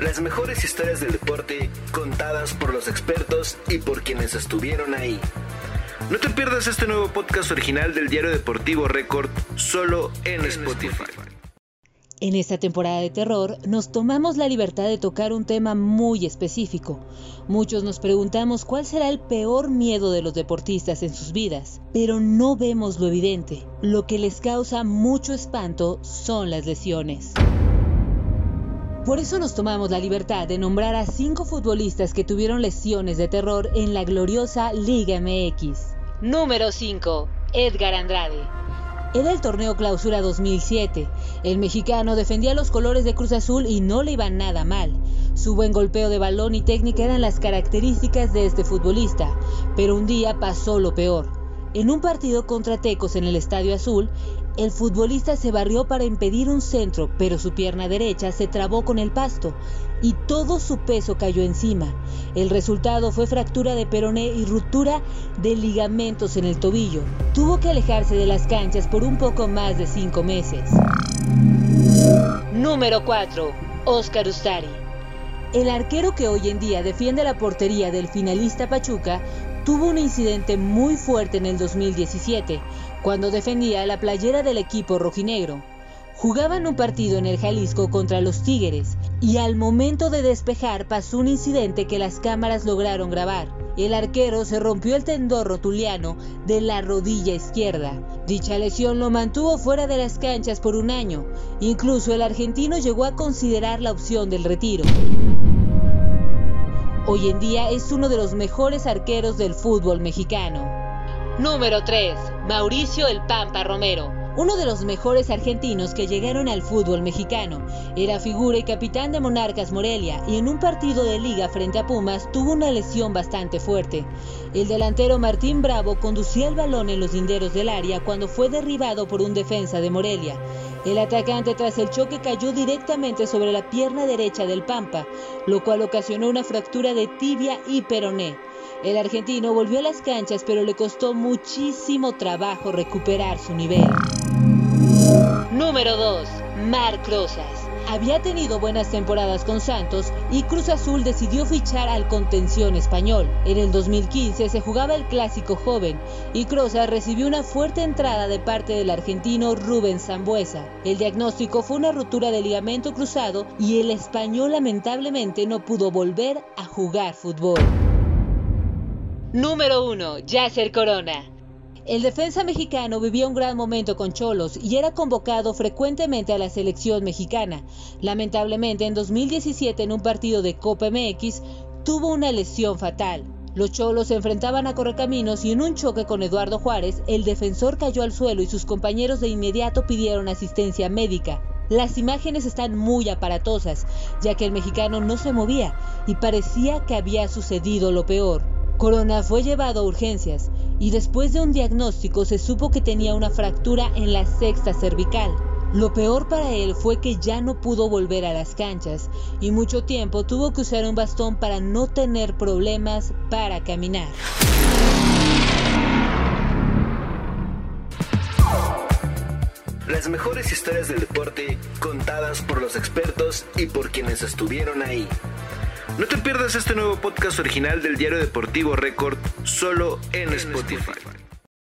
Las mejores historias del deporte contadas por los expertos y por quienes estuvieron ahí. No te pierdas este nuevo podcast original del diario deportivo Record solo en Spotify. En esta temporada de terror nos tomamos la libertad de tocar un tema muy específico. Muchos nos preguntamos cuál será el peor miedo de los deportistas en sus vidas, pero no vemos lo evidente. Lo que les causa mucho espanto son las lesiones. Por eso nos tomamos la libertad de nombrar a cinco futbolistas que tuvieron lesiones de terror en la gloriosa Liga MX. Número 5. Edgar Andrade. Era el torneo Clausura 2007. El mexicano defendía los colores de Cruz Azul y no le iba nada mal. Su buen golpeo de balón y técnica eran las características de este futbolista, pero un día pasó lo peor. En un partido contra Tecos en el Estadio Azul, el futbolista se barrió para impedir un centro, pero su pierna derecha se trabó con el pasto y todo su peso cayó encima. El resultado fue fractura de peroné y ruptura de ligamentos en el tobillo. Tuvo que alejarse de las canchas por un poco más de cinco meses. Número 4. Oscar Ustari. El arquero que hoy en día defiende la portería del finalista Pachuca tuvo un incidente muy fuerte en el 2017, cuando defendía la playera del equipo rojinegro. Jugaban un partido en el Jalisco contra los Tigres y al momento de despejar pasó un incidente que las cámaras lograron grabar. El arquero se rompió el tendón rotuliano de la rodilla izquierda. Dicha lesión lo mantuvo fuera de las canchas por un año. Incluso el argentino llegó a considerar la opción del retiro. Hoy en día es uno de los mejores arqueros del fútbol mexicano. Número 3. Mauricio El Pampa Romero. Uno de los mejores argentinos que llegaron al fútbol mexicano. Era figura y capitán de Monarcas Morelia y en un partido de liga frente a Pumas tuvo una lesión bastante fuerte. El delantero Martín Bravo conducía el balón en los linderos del área cuando fue derribado por un defensa de Morelia. El atacante tras el choque cayó directamente sobre la pierna derecha del Pampa, lo cual ocasionó una fractura de tibia y peroné. El argentino volvió a las canchas, pero le costó muchísimo trabajo recuperar su nivel. Número 2. Marc Rosas. Había tenido buenas temporadas con Santos y Cruz Azul decidió fichar al contención español. En el 2015 se jugaba el clásico joven y Crozas recibió una fuerte entrada de parte del argentino Rubén Zambuesa. El diagnóstico fue una ruptura de ligamento cruzado y el español lamentablemente no pudo volver a jugar fútbol. Número 1. Yasser Corona. El defensa mexicano vivía un gran momento con Cholos y era convocado frecuentemente a la selección mexicana. Lamentablemente, en 2017, en un partido de Copa MX, tuvo una lesión fatal. Los Cholos se enfrentaban a Correcaminos y en un choque con Eduardo Juárez, el defensor cayó al suelo y sus compañeros de inmediato pidieron asistencia médica. Las imágenes están muy aparatosas, ya que el mexicano no se movía y parecía que había sucedido lo peor. Corona fue llevado a urgencias y después de un diagnóstico se supo que tenía una fractura en la sexta cervical. Lo peor para él fue que ya no pudo volver a las canchas y mucho tiempo tuvo que usar un bastón para no tener problemas para caminar. Las mejores historias del deporte contadas por los expertos y por quienes estuvieron ahí. No te pierdas este nuevo podcast original del diario deportivo Record solo en Spotify.